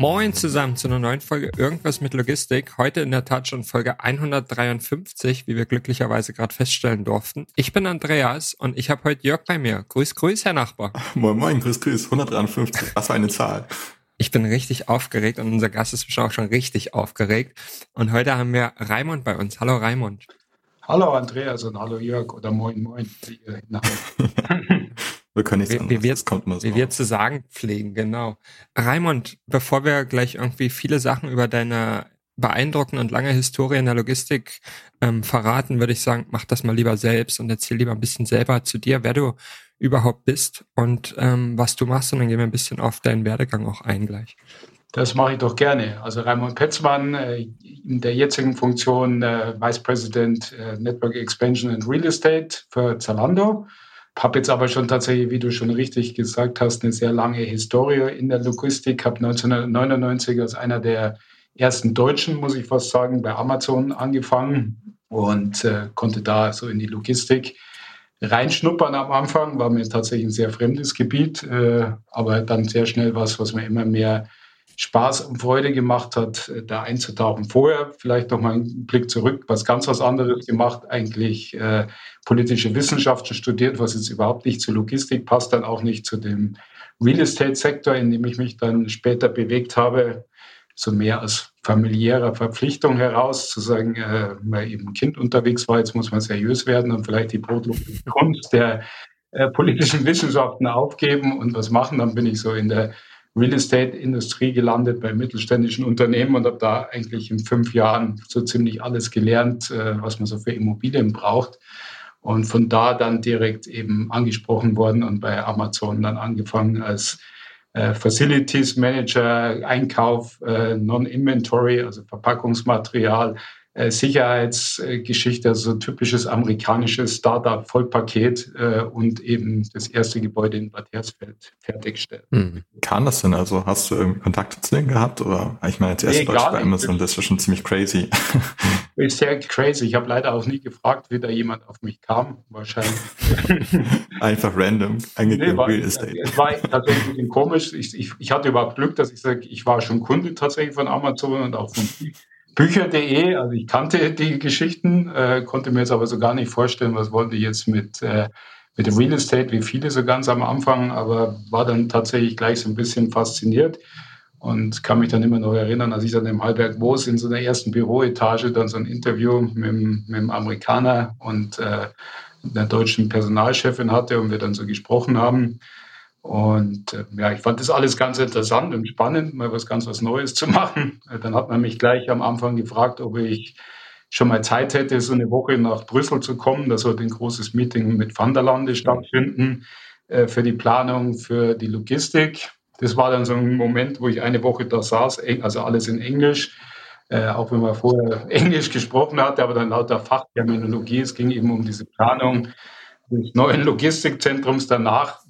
Moin zusammen zu einer neuen Folge Irgendwas mit Logistik. Heute in der Tat schon Folge 153, wie wir glücklicherweise gerade feststellen durften. Ich bin Andreas und ich habe heute Jörg bei mir. Grüß, grüß, Herr Nachbar. Moin, moin, grüß, grüß. 153, was für eine Zahl. Ich bin richtig aufgeregt und unser Gast ist bestimmt auch schon richtig aufgeregt. Und heute haben wir Raimund bei uns. Hallo Raimund. Hallo Andreas und hallo Jörg oder moin moin. Wir können nichts wie, wie, wir, kommt immer so wie wir zu sagen pflegen, genau. Raimund, bevor wir gleich irgendwie viele Sachen über deine beeindruckende und lange Historie in der Logistik ähm, verraten, würde ich sagen, mach das mal lieber selbst und erzähl lieber ein bisschen selber zu dir, wer du überhaupt bist und ähm, was du machst und dann gehen wir ein bisschen auf deinen Werdegang auch ein gleich. Das mache ich doch gerne. Also Raimund Petzmann äh, in der jetzigen Funktion äh, Vice President äh, Network Expansion and Real Estate für Zalando habe jetzt aber schon tatsächlich, wie du schon richtig gesagt hast, eine sehr lange Historie in der Logistik. Habe 1999 als einer der ersten Deutschen, muss ich fast sagen, bei Amazon angefangen und äh, konnte da so in die Logistik reinschnuppern am Anfang. War mir tatsächlich ein sehr fremdes Gebiet, äh, aber dann sehr schnell was, was mir immer mehr Spaß und Freude gemacht hat, äh, da einzutauchen. Vorher vielleicht noch mal einen Blick zurück, was ganz was anderes gemacht, eigentlich äh, politische Wissenschaften studiert, was jetzt überhaupt nicht zur Logistik passt, dann auch nicht zu dem Real Estate-Sektor, in dem ich mich dann später bewegt habe, so mehr aus familiärer Verpflichtung heraus, zu sagen, äh, weil eben Kind unterwegs war, jetzt muss man seriös werden und vielleicht die brotlose Kunst der äh, politischen Wissenschaften aufgeben und was machen. Dann bin ich so in der Real Estate-Industrie gelandet bei mittelständischen Unternehmen und habe da eigentlich in fünf Jahren so ziemlich alles gelernt, äh, was man so für Immobilien braucht. Und von da dann direkt eben angesprochen worden und bei Amazon dann angefangen als äh, Facilities Manager, Einkauf, äh, Non-Inventory, also Verpackungsmaterial, Sicherheitsgeschichte, also so typisches amerikanisches Startup-Vollpaket äh, und eben das erste Gebäude in Bad Hersfeld fertigstellen. Hm. Kann das denn? Also hast du irgendwie Kontakte zu denen gehabt? Oder ich meine, jetzt erst nee, bei Amazon, das ist schon ziemlich crazy. Ist sehr crazy. Ich habe leider auch nie gefragt, wie da jemand auf mich kam. Wahrscheinlich. Einfach random eingegeben nee, war, Real Estate. Es war tatsächlich ein bisschen komisch. Ich, ich, ich hatte überhaupt Glück, dass ich sage, ich war schon Kunde tatsächlich von Amazon und auch von Bücher.de, also ich kannte die Geschichten, äh, konnte mir jetzt aber so gar nicht vorstellen, was wollen die jetzt mit, äh, mit Real Estate, wie viele so ganz am Anfang, aber war dann tatsächlich gleich so ein bisschen fasziniert und kann mich dann immer noch erinnern, als ich dann im Halberg Woos in so einer ersten Büroetage dann so ein Interview mit, mit einem Amerikaner und äh, einer deutschen Personalchefin hatte und wir dann so gesprochen haben. Und äh, ja, ich fand das alles ganz interessant und spannend, mal was ganz was Neues zu machen. Dann hat man mich gleich am Anfang gefragt, ob ich schon mal Zeit hätte, so eine Woche nach Brüssel zu kommen. Da sollte ein großes Meeting mit Van der Lande stattfinden äh, für die Planung, für die Logistik. Das war dann so ein Moment, wo ich eine Woche da saß, also alles in Englisch. Äh, auch wenn man vorher Englisch gesprochen hatte, aber dann lauter Fachterminologie. Es ging eben um diese Planung des neuen Logistikzentrums. Danach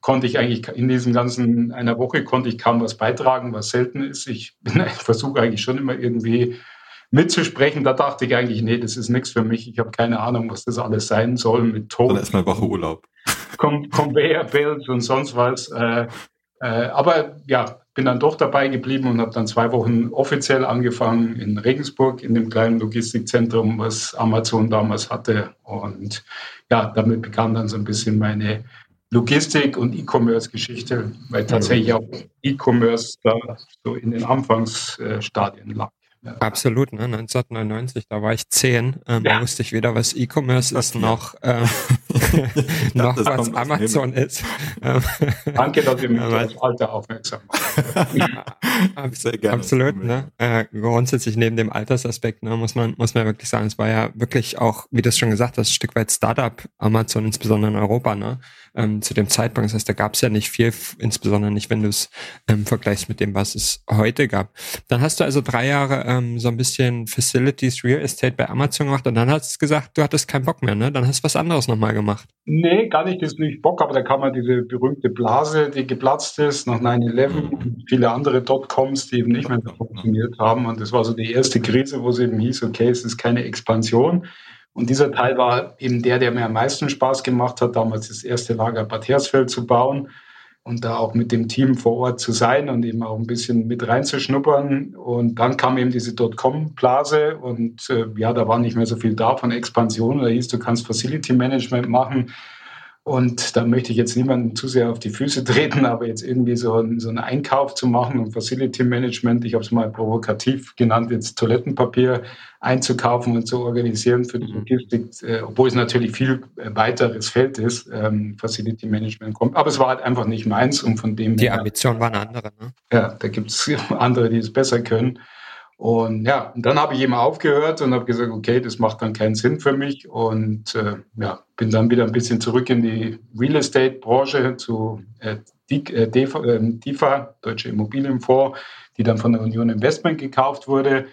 konnte ich eigentlich in diesen ganzen einer Woche konnte ich kaum was beitragen, was selten ist. Ich, versuche eigentlich schon immer irgendwie mitzusprechen. Da dachte ich eigentlich, nee, das ist nichts für mich. Ich habe keine Ahnung, was das alles sein soll mit Ton. Dann erstmal Woche Urlaub. Conveyor Belts und sonst was. Äh, äh, aber ja, bin dann doch dabei geblieben und habe dann zwei Wochen offiziell angefangen in Regensburg, in dem kleinen Logistikzentrum, was Amazon damals hatte. Und ja, damit begann dann so ein bisschen meine Logistik und E-Commerce-Geschichte, weil tatsächlich auch E-Commerce da so in den Anfangsstadien lag. Absolut, ne? 1999, da war ich zehn, ähm, ja. da wusste ich weder, was E-Commerce ist, noch, ähm, noch was Amazon ist. Ähm, Danke, dass ihr mich auf das Alter aufmerksam macht. Sehr gerne. Absolut, ne? Äh, grundsätzlich neben dem Altersaspekt, ne, muss man, muss man wirklich sagen, es war ja wirklich auch, wie du es schon gesagt hast, ein Stück weit Startup Amazon, insbesondere in Europa, ne? Ähm, zu dem Zeitpunkt. Das heißt, da gab es ja nicht viel, insbesondere nicht, wenn du es ähm, vergleichst mit dem, was es heute gab. Dann hast du also drei Jahre ähm, so ein bisschen Facilities Real Estate bei Amazon gemacht und dann hast du gesagt, du hattest keinen Bock mehr, ne? Dann hast du was anderes nochmal gemacht. Nee, gar nicht, das nicht Bock, aber da kam man diese berühmte Blase, die geplatzt ist nach 9-11 und viele andere Dotcoms, die eben nicht mehr funktioniert haben. Und das war so die erste Krise, wo es eben hieß, okay, es ist keine Expansion. Und dieser Teil war eben der, der mir am meisten Spaß gemacht hat, damals das erste Lager Bad Hersfeld zu bauen und da auch mit dem Team vor Ort zu sein und eben auch ein bisschen mit reinzuschnuppern. Und dann kam eben diese Dotcom-Blase und äh, ja, da war nicht mehr so viel da von Expansion. Da hieß, du kannst Facility Management machen. Und da möchte ich jetzt niemanden zu sehr auf die Füße treten, aber jetzt irgendwie so, ein, so einen Einkauf zu machen und Facility Management, ich habe es mal provokativ genannt, jetzt Toilettenpapier einzukaufen und zu organisieren für die mhm. Logistik, äh, obwohl es natürlich viel äh, weiteres Feld ist, ähm, Facility Management kommt. Aber es war halt einfach nicht meins und von dem. Die Ambition war eine andere, ne? Ja, da gibt es andere, die es besser können. Und ja, und dann habe ich eben aufgehört und habe gesagt, okay, das macht dann keinen Sinn für mich. Und äh, ja, bin dann wieder ein bisschen zurück in die Real Estate-Branche zu äh, DIFA, äh, DIFA, Deutsche Immobilienfonds, die dann von der Union Investment gekauft wurde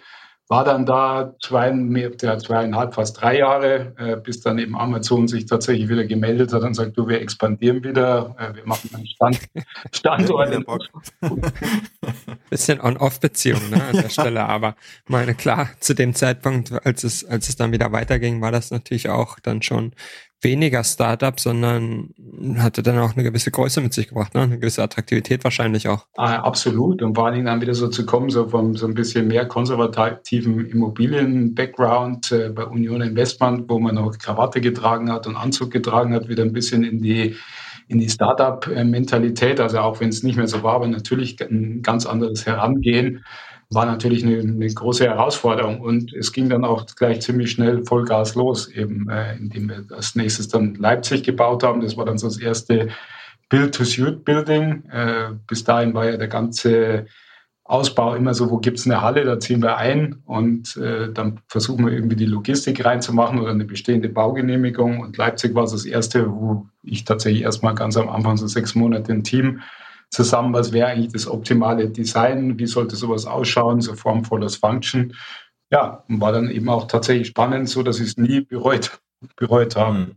war dann da zwei, ja, zweieinhalb, fast drei Jahre, äh, bis dann eben Amazon sich tatsächlich wieder gemeldet hat und sagt, du, wir expandieren wieder, äh, wir machen einen Stand, Standort. Bisschen On-Off-Beziehung ne, an der Stelle, aber meine klar, zu dem Zeitpunkt, als es, als es dann wieder weiterging, war das natürlich auch dann schon weniger Startup, sondern hatte dann auch eine gewisse Größe mit sich gebracht, ne? eine gewisse Attraktivität wahrscheinlich auch. Ah, absolut. Und vor allen Dingen dann wieder so zu kommen, so vom so ein bisschen mehr konservativen Immobilien-Background äh, bei Union Investment, wo man noch Krawatte getragen hat und Anzug getragen hat, wieder ein bisschen in die in die Startup-Mentalität, also auch wenn es nicht mehr so war, aber natürlich ein ganz anderes Herangehen war natürlich eine, eine, große Herausforderung. Und es ging dann auch gleich ziemlich schnell Vollgas los, eben äh, indem wir als nächstes dann Leipzig gebaut haben. Das war dann so das erste Build-to-Suit-Building. Äh, bis dahin war ja der ganze Ausbau immer so, wo gibt's eine Halle, da ziehen wir ein und äh, dann versuchen wir irgendwie die Logistik reinzumachen oder eine bestehende Baugenehmigung. Und Leipzig war so das erste, wo ich tatsächlich erstmal ganz am Anfang so sechs Monate ein Team zusammen, was wäre eigentlich das optimale Design, wie sollte sowas ausschauen, so formvoll das Function. Ja, und war dann eben auch tatsächlich spannend, so dass ich es nie bereut, bereut habe.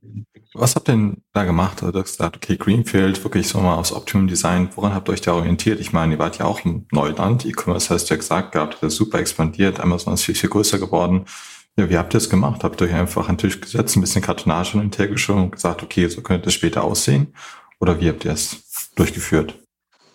Was habt ihr denn da gemacht? Also du hast gesagt, okay, Greenfield, wirklich so mal aufs Optimum Design. Woran habt ihr euch da orientiert? Ich meine, ihr wart ja auch im Neuland. E-Commerce hast du ja gesagt gehabt, das ist super expandiert. Amazon ist viel, viel größer geworden. Ja, wie habt ihr das gemacht? Habt ihr euch einfach an den Tisch gesetzt, ein bisschen Kartonage und hintergeschoben und gesagt, okay, so könnte es später aussehen? Oder wie habt ihr es durchgeführt?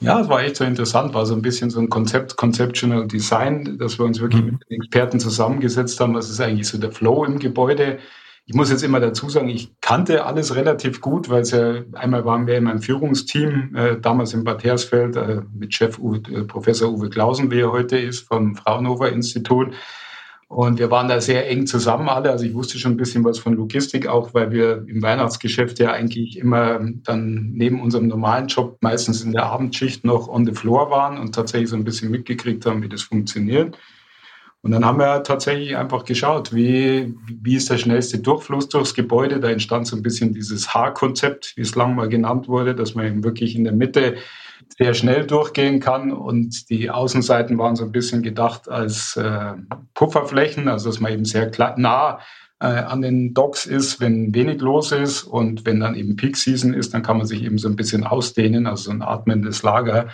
Ja, es war echt so interessant, war so ein bisschen so ein Konzept, Conceptual Design, dass wir uns wirklich mhm. mit den Experten zusammengesetzt haben, was ist eigentlich so der Flow im Gebäude. Ich muss jetzt immer dazu sagen, ich kannte alles relativ gut, weil es ja einmal waren wir in meinem Führungsteam, äh, damals in Bad Hersfeld, äh, mit Chef Uwe, äh, Professor Uwe Klausen, wie er heute ist, vom Fraunhofer Institut. Und wir waren da sehr eng zusammen alle. Also ich wusste schon ein bisschen was von Logistik, auch weil wir im Weihnachtsgeschäft ja eigentlich immer dann neben unserem normalen Job meistens in der Abendschicht noch on the floor waren und tatsächlich so ein bisschen mitgekriegt haben, wie das funktioniert. Und dann haben wir tatsächlich einfach geschaut, wie, wie ist der schnellste Durchfluss durchs Gebäude. Da entstand so ein bisschen dieses H-Konzept, wie es lang mal genannt wurde, dass man eben wirklich in der Mitte sehr schnell durchgehen kann. Und die Außenseiten waren so ein bisschen gedacht als äh, Pufferflächen, also dass man eben sehr nah äh, an den Docks ist, wenn wenig los ist. Und wenn dann eben Peak Season ist, dann kann man sich eben so ein bisschen ausdehnen, also so ein atmendes Lager.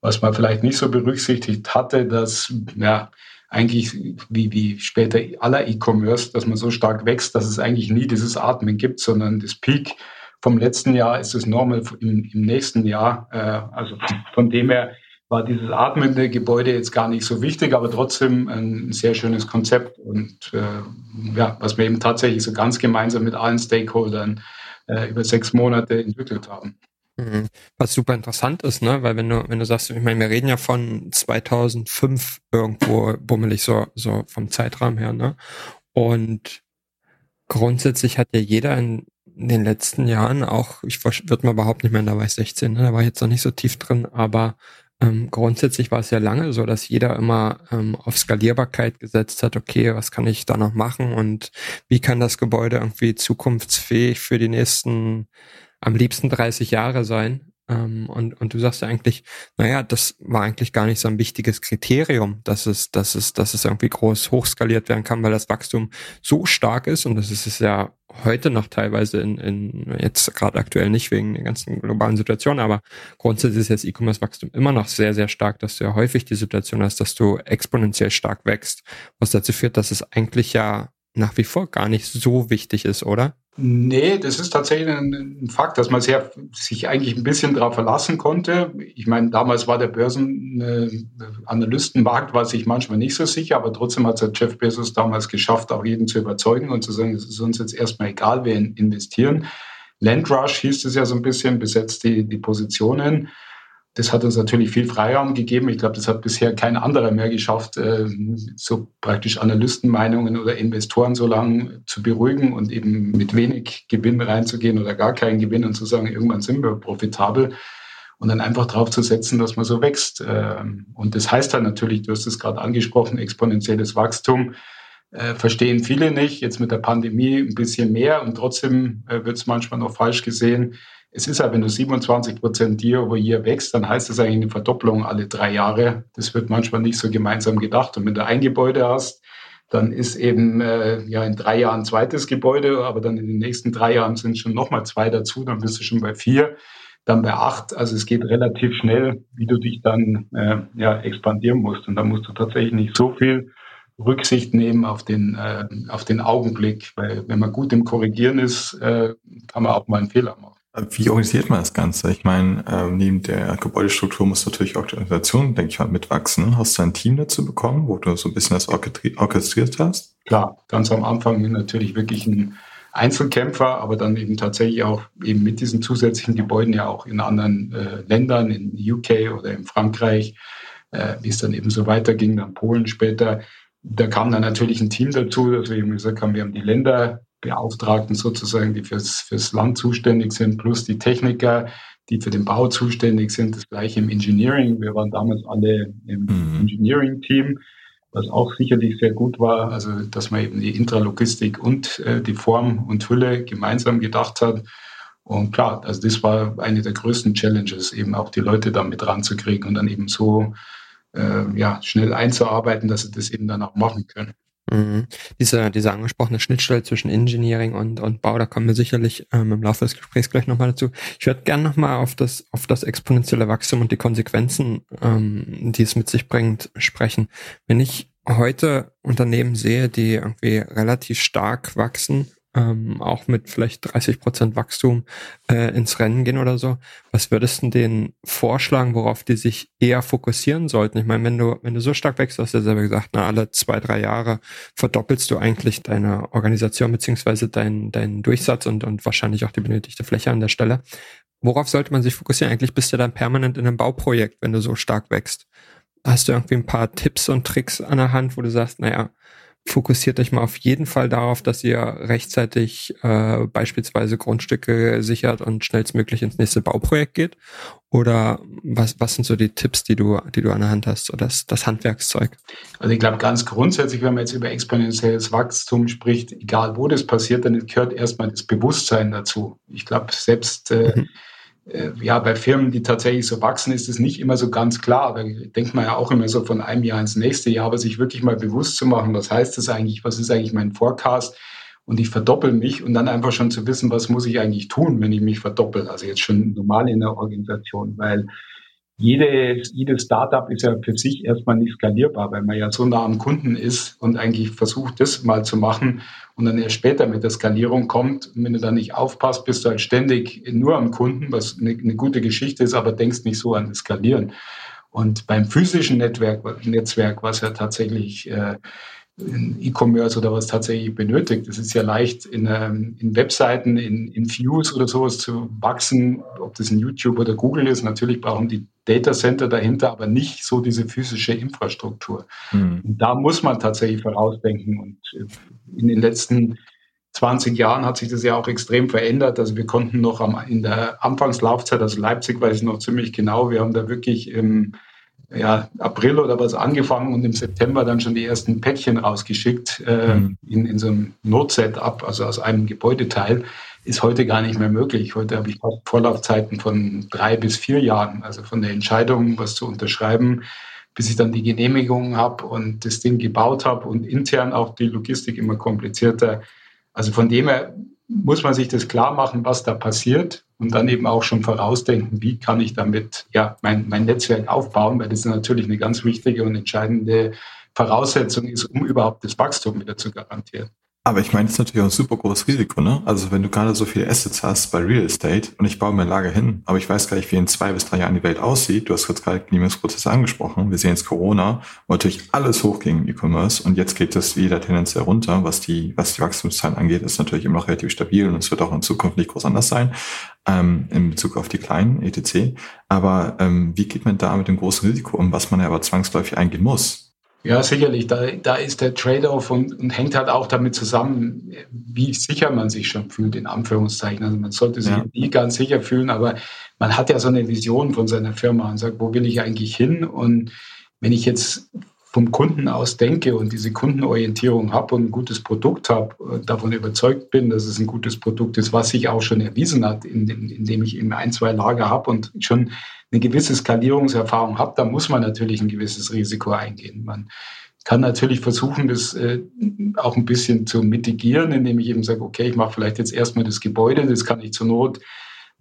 Was man vielleicht nicht so berücksichtigt hatte, dass ja, eigentlich wie, wie später aller E-Commerce, dass man so stark wächst, dass es eigentlich nie dieses Atmen gibt, sondern das Peak vom letzten Jahr ist es normal im, im nächsten Jahr. Äh, also von dem her war dieses atmende Gebäude jetzt gar nicht so wichtig, aber trotzdem ein sehr schönes Konzept und äh, ja, was wir eben tatsächlich so ganz gemeinsam mit allen Stakeholdern äh, über sechs Monate entwickelt haben. Mhm. Was super interessant ist, ne, weil wenn du, wenn du sagst, ich meine, wir reden ja von 2005 irgendwo bummelig so, so vom Zeitrahmen her, ne, und grundsätzlich hat ja jeder in, in den letzten Jahren auch, ich würde mal überhaupt nicht mehr, da war ich 16, ne, da war ich jetzt noch nicht so tief drin, aber ähm, grundsätzlich war es ja lange so, dass jeder immer ähm, auf Skalierbarkeit gesetzt hat, okay, was kann ich da noch machen und wie kann das Gebäude irgendwie zukunftsfähig für die nächsten am liebsten 30 Jahre sein. Ähm, und, und du sagst ja eigentlich, naja, das war eigentlich gar nicht so ein wichtiges Kriterium, dass es, dass es, dass es irgendwie groß hochskaliert werden kann, weil das Wachstum so stark ist und das ist es ja heute noch teilweise in, in jetzt gerade aktuell nicht wegen der ganzen globalen Situation, aber grundsätzlich ist jetzt E-Commerce-Wachstum immer noch sehr, sehr stark, dass du ja häufig die Situation hast, dass du exponentiell stark wächst, was dazu führt, dass es eigentlich ja nach wie vor gar nicht so wichtig ist, oder? Nee, das ist tatsächlich ein, Fakt, dass man sehr, sich eigentlich ein bisschen darauf verlassen konnte. Ich meine, damals war der Börsenanalystenmarkt, war sich manchmal nicht so sicher, aber trotzdem hat es Jeff Bezos damals geschafft, auch jeden zu überzeugen und zu sagen, es ist uns jetzt erstmal egal, wir investieren. Landrush hieß es ja so ein bisschen, besetzt die, die Positionen. Das hat uns natürlich viel Freiraum gegeben. Ich glaube, das hat bisher kein anderer mehr geschafft, äh, so praktisch Analystenmeinungen oder Investoren so lange zu beruhigen und eben mit wenig Gewinn reinzugehen oder gar keinen Gewinn und zu sagen, irgendwann sind wir profitabel und dann einfach drauf zu setzen, dass man so wächst. Ähm, und das heißt dann natürlich, du hast es gerade angesprochen, exponentielles Wachstum. Äh, verstehen viele nicht, jetzt mit der Pandemie ein bisschen mehr und trotzdem äh, wird es manchmal noch falsch gesehen es ist ja, wenn du 27 Prozent Year over Year wächst, dann heißt das eigentlich eine Verdopplung alle drei Jahre. Das wird manchmal nicht so gemeinsam gedacht. Und wenn du ein Gebäude hast, dann ist eben äh, ja in drei Jahren zweites Gebäude, aber dann in den nächsten drei Jahren sind schon nochmal zwei dazu, dann bist du schon bei vier, dann bei acht. Also es geht relativ schnell, wie du dich dann äh, ja, expandieren musst. Und da musst du tatsächlich nicht so viel Rücksicht nehmen auf den, äh, auf den Augenblick, weil wenn man gut im Korrigieren ist, äh, kann man auch mal einen Fehler machen. Wie organisiert man das Ganze? Ich meine, äh, neben der Gebäudestruktur muss natürlich auch die Organisation, denke ich mal, mitwachsen. Hast du ein Team dazu bekommen, wo du so ein bisschen das orchestriert hast? Klar, ganz am Anfang natürlich wirklich ein Einzelkämpfer, aber dann eben tatsächlich auch eben mit diesen zusätzlichen Gebäuden ja auch in anderen äh, Ländern, in UK oder in Frankreich, äh, wie es dann eben so weiterging, dann Polen später. Da kam dann natürlich ein Team dazu, dass wir eben gesagt haben, wir haben die Länder Beauftragten sozusagen, die fürs, fürs Land zuständig sind, plus die Techniker, die für den Bau zuständig sind. Das gleiche im Engineering. Wir waren damals alle im mhm. Engineering-Team, was auch sicherlich sehr gut war. Also, dass man eben die Intralogistik und äh, die Form und Hülle gemeinsam gedacht hat. Und klar, also das war eine der größten Challenges, eben auch die Leute da mit ranzukriegen und dann eben so äh, ja, schnell einzuarbeiten, dass sie das eben dann auch machen können. Mhm. Diese, diese angesprochene Schnittstelle zwischen Engineering und, und Bau, da kommen wir sicherlich ähm, im Laufe des Gesprächs gleich nochmal dazu. Ich würde gerne nochmal auf das, auf das exponentielle Wachstum und die Konsequenzen, ähm, die es mit sich bringt, sprechen. Wenn ich heute Unternehmen sehe, die irgendwie relativ stark wachsen ähm, auch mit vielleicht 30 Prozent Wachstum äh, ins Rennen gehen oder so. Was würdest du denen vorschlagen, worauf die sich eher fokussieren sollten? Ich meine, wenn du, wenn du so stark wächst, hast du ja selber gesagt, na, alle zwei, drei Jahre verdoppelst du eigentlich deine Organisation beziehungsweise deinen deinen Durchsatz und, und wahrscheinlich auch die benötigte Fläche an der Stelle. Worauf sollte man sich fokussieren? Eigentlich bist du dann permanent in einem Bauprojekt, wenn du so stark wächst. Hast du irgendwie ein paar Tipps und Tricks an der Hand, wo du sagst, naja, fokussiert euch mal auf jeden Fall darauf, dass ihr rechtzeitig äh, beispielsweise Grundstücke sichert und schnellstmöglich ins nächste Bauprojekt geht? Oder was, was sind so die Tipps, die du, die du an der Hand hast, oder das, das Handwerkszeug? Also ich glaube ganz grundsätzlich, wenn man jetzt über exponentielles Wachstum spricht, egal wo das passiert, dann gehört erstmal das Bewusstsein dazu. Ich glaube, selbst äh, mhm ja, bei Firmen, die tatsächlich so wachsen, ist es nicht immer so ganz klar. Da denkt man ja auch immer so von einem Jahr ins nächste Jahr, aber sich wirklich mal bewusst zu machen, was heißt das eigentlich, was ist eigentlich mein Forecast und ich verdoppel mich und dann einfach schon zu wissen, was muss ich eigentlich tun, wenn ich mich verdoppel. Also jetzt schon normal in der Organisation, weil jedes, jedes Startup ist ja für sich erstmal nicht skalierbar, weil man ja so nah am Kunden ist und eigentlich versucht, das mal zu machen und dann erst später mit der Skalierung kommt. Und wenn du da nicht aufpasst, bist du halt ständig nur am Kunden, was eine, eine gute Geschichte ist, aber denkst nicht so an das Skalieren. Und beim physischen Netzwerk, Netzwerk was ja tatsächlich äh, E-Commerce oder was tatsächlich benötigt. Es ist ja leicht, in, ähm, in Webseiten, in, in Views oder sowas zu wachsen, ob das in YouTube oder Google ist. Natürlich brauchen die Data Center dahinter, aber nicht so diese physische Infrastruktur. Mhm. Und da muss man tatsächlich vorausdenken. Und äh, in den letzten 20 Jahren hat sich das ja auch extrem verändert. Also wir konnten noch am, in der Anfangslaufzeit, also Leipzig weiß ich noch ziemlich genau, wir haben da wirklich im ja, April oder was angefangen und im September dann schon die ersten Päckchen rausgeschickt äh, mhm. in, in so einem Notsetup, also aus einem Gebäudeteil, ist heute gar nicht mehr möglich. Heute habe ich Vorlaufzeiten von drei bis vier Jahren, also von der Entscheidung, was zu unterschreiben, bis ich dann die Genehmigung habe und das Ding gebaut habe und intern auch die Logistik immer komplizierter. Also von dem her muss man sich das klar machen, was da passiert und dann eben auch schon vorausdenken, wie kann ich damit ja, mein, mein Netzwerk aufbauen, weil das natürlich eine ganz wichtige und entscheidende Voraussetzung ist, um überhaupt das Wachstum wieder zu garantieren. Aber ich meine, das ist natürlich auch ein super großes Risiko, ne? Also wenn du gerade so viele Assets hast bei Real Estate und ich baue mir Lager hin, aber ich weiß gar nicht, wie in zwei bis drei Jahren die Welt aussieht. Du hast kurz gerade Genehmigungsprozesse angesprochen. Wir sehen jetzt Corona, wo natürlich alles hochging im E-Commerce und jetzt geht es wieder tendenziell runter. Was die, was die Wachstumszahlen angeht, ist natürlich immer noch relativ stabil und es wird auch in Zukunft nicht groß anders sein, ähm, in Bezug auf die kleinen ETC. Aber ähm, wie geht man da mit dem großen Risiko um, was man ja aber zwangsläufig eingehen muss? Ja, sicherlich. Da, da ist der Trade-off und, und, hängt halt auch damit zusammen, wie sicher man sich schon fühlt, in Anführungszeichen. Also man sollte sich ja. nie ganz sicher fühlen, aber man hat ja so eine Vision von seiner Firma und sagt, wo will ich eigentlich hin? Und wenn ich jetzt vom Kunden aus denke und diese Kundenorientierung habe und ein gutes Produkt habe, davon überzeugt bin, dass es ein gutes Produkt ist, was sich auch schon erwiesen hat, indem, indem ich eben ein, zwei Lager habe und schon eine gewisse Skalierungserfahrung habe, da muss man natürlich ein gewisses Risiko eingehen. Man kann natürlich versuchen, das äh, auch ein bisschen zu mitigieren, indem ich eben sage, okay, ich mache vielleicht jetzt erstmal das Gebäude, das kann ich zur Not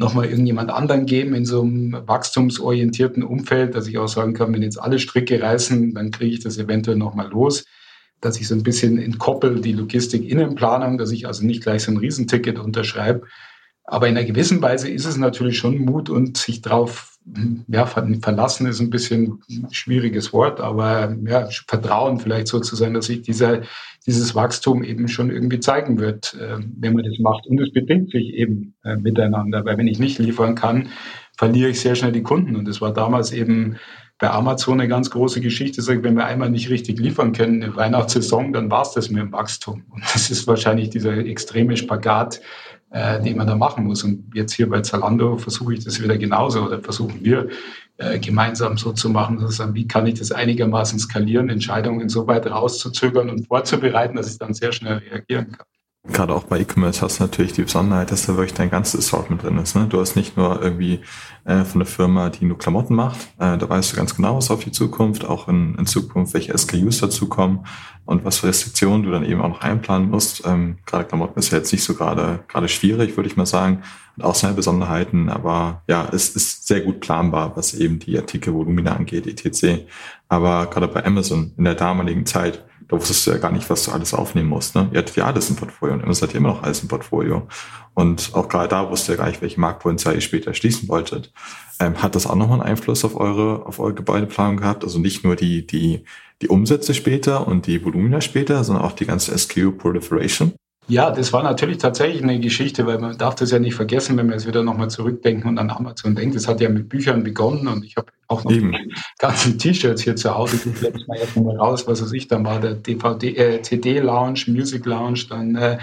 nochmal irgendjemand anderen geben in so einem wachstumsorientierten Umfeld, dass ich auch sagen kann, wenn jetzt alle Stricke reißen, dann kriege ich das eventuell nochmal los, dass ich so ein bisschen entkoppel die Logistik-Innenplanung, dass ich also nicht gleich so ein Riesenticket unterschreibe. Aber in einer gewissen Weise ist es natürlich schon Mut und sich darauf ja, verlassen ist ein bisschen ein schwieriges Wort, aber ja, Vertrauen vielleicht so zu sein, dass sich dieser, dieses Wachstum eben schon irgendwie zeigen wird, äh, wenn man das macht. Und es bedingt sich eben äh, miteinander, weil wenn ich nicht liefern kann, verliere ich sehr schnell die Kunden. Und das war damals eben bei Amazon eine ganz große Geschichte. Sagt, wenn wir einmal nicht richtig liefern können, eine Weihnachtssaison, dann war es das mit dem Wachstum. Und das ist wahrscheinlich dieser extreme Spagat, äh, die man da machen muss. Und jetzt hier bei Zalando versuche ich das wieder genauso oder versuchen wir äh, gemeinsam so zu machen, dass wie kann ich das einigermaßen skalieren, Entscheidungen so weit rauszuzögern und vorzubereiten, dass ich dann sehr schnell reagieren kann. Gerade auch bei E-Commerce hast du natürlich die Besonderheit, dass da wirklich dein ganzes Assortment drin ist. Ne? Du hast nicht nur irgendwie äh, von der Firma, die nur Klamotten macht, äh, da weißt du ganz genau, was auf die Zukunft, auch in, in Zukunft, welche SKUs dazukommen und was für Restriktionen du dann eben auch noch einplanen musst. Ähm, gerade Klamotten ist ja jetzt nicht so gerade gerade schwierig, würde ich mal sagen, und auch seine Besonderheiten, aber ja, es ist sehr gut planbar, was eben die Artikelvolumina angeht, etc. Aber gerade bei Amazon in der damaligen Zeit da wusstest du ja gar nicht, was du alles aufnehmen musst. Ne? Ihr hattet ja alles im Portfolio und immer hat ja immer noch alles im Portfolio. Und auch gerade da wusste ihr gar nicht, welche Marktpotenzial ihr später schließen wolltet. Ähm, hat das auch nochmal einen Einfluss auf eure, auf eure Gebäudeplanung gehabt? Also nicht nur die, die, die Umsätze später und die Volumina später, sondern auch die ganze SKU Proliferation? Ja, das war natürlich tatsächlich eine Geschichte, weil man darf das ja nicht vergessen, wenn wir jetzt wieder nochmal zurückdenken und an Amazon denkt. Das hat ja mit Büchern begonnen und ich habe auch noch Eben. die ganzen T-Shirts hier zu Hause. Ich mal erst mal raus, was weiß ich, dann war der DVD, äh, CD-Lounge, Music-Lounge, dann äh,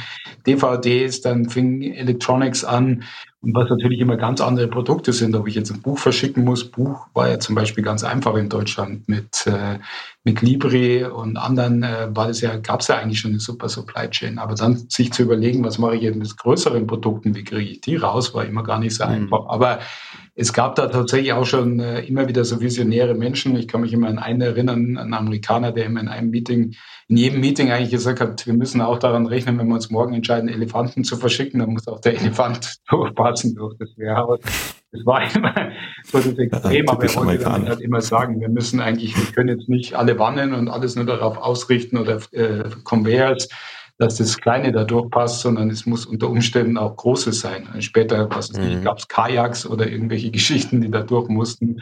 DVDs, dann fing Electronics an und was natürlich immer ganz andere Produkte sind, ob ich jetzt ein Buch verschicken muss. Buch war ja zum Beispiel ganz einfach in Deutschland mit, äh, mit Libre und anderen äh, war das ja, gab es ja eigentlich schon eine super Supply Chain. Aber dann sich zu überlegen, was mache ich jetzt mit größeren Produkten, wie kriege ich die raus, war immer gar nicht so mhm. einfach. Aber es gab da tatsächlich auch schon äh, immer wieder so visionäre Menschen. Ich kann mich immer an einen erinnern, einen Amerikaner, der immer in einem Meeting, in jedem Meeting eigentlich gesagt hat, wir müssen auch daran rechnen, wenn wir uns morgen entscheiden, Elefanten zu verschicken, dann muss auch der Elefant durchpassen durch das Wehrhaus. Das war immer so das Extrem, ja, aber wir wollten halt immer sagen, wir müssen eigentlich, wir können jetzt nicht alle Wannen und alles nur darauf ausrichten oder äh, Conveyors, dass das Kleine da durchpasst, sondern es muss unter Umständen auch Großes sein. Später was mhm. gab es Kajaks oder irgendwelche Geschichten, die da durch mussten.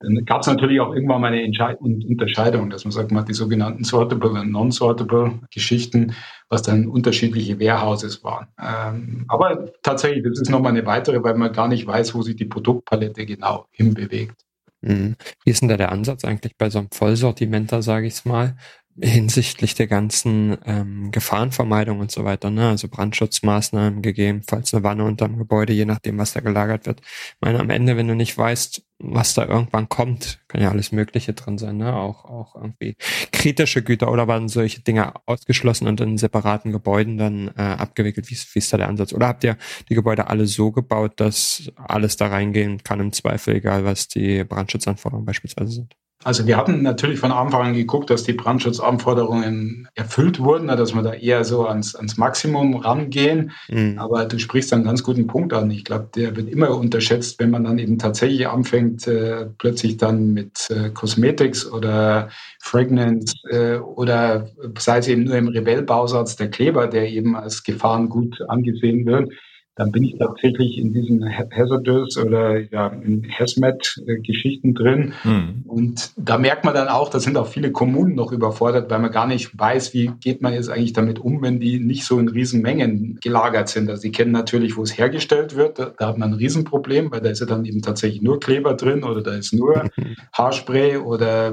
Dann gab es natürlich auch irgendwann mal eine Entscheid Unterscheidung, dass man sagt, man hat die sogenannten Sortable und Non-Sortable Geschichten, was dann unterschiedliche Warehouses waren. Ähm, aber tatsächlich, das ist nochmal eine weitere, weil man gar nicht weiß, wo sich die Produktpalette genau hinbewegt. Mhm. Wie ist denn da der Ansatz eigentlich bei so einem Vollsortimenter, sage ich es mal? Hinsichtlich der ganzen ähm, Gefahrenvermeidung und so weiter, ne? also Brandschutzmaßnahmen gegebenenfalls eine Wanne unterm Gebäude, je nachdem, was da gelagert wird. Ich meine, am Ende, wenn du nicht weißt, was da irgendwann kommt, kann ja alles Mögliche drin sein, ne? auch, auch irgendwie kritische Güter oder waren solche Dinge ausgeschlossen und in separaten Gebäuden dann äh, abgewickelt. Wie wie ist da der Ansatz? Oder habt ihr die Gebäude alle so gebaut, dass alles da reingehen kann im Zweifel, egal was die Brandschutzanforderungen beispielsweise sind? Also wir hatten natürlich von Anfang an geguckt, dass die Brandschutzanforderungen erfüllt wurden, dass wir da eher so ans, ans Maximum rangehen. Mhm. Aber du sprichst einen ganz guten Punkt an. Ich glaube, der wird immer unterschätzt, wenn man dann eben tatsächlich anfängt, äh, plötzlich dann mit äh, Cosmetics oder Fragrance äh, oder sei es eben nur im Rebell-Bausatz der Kleber, der eben als Gefahrengut angesehen wird, dann bin ich tatsächlich in diesen Hazardous oder ja, in Hazmat-Geschichten drin. Mhm. Und da merkt man dann auch, da sind auch viele Kommunen noch überfordert, weil man gar nicht weiß, wie geht man jetzt eigentlich damit um, wenn die nicht so in Riesenmengen gelagert sind. Also sie kennen natürlich, wo es hergestellt wird, da, da hat man ein Riesenproblem, weil da ist ja dann eben tatsächlich nur Kleber drin oder da ist nur Haarspray oder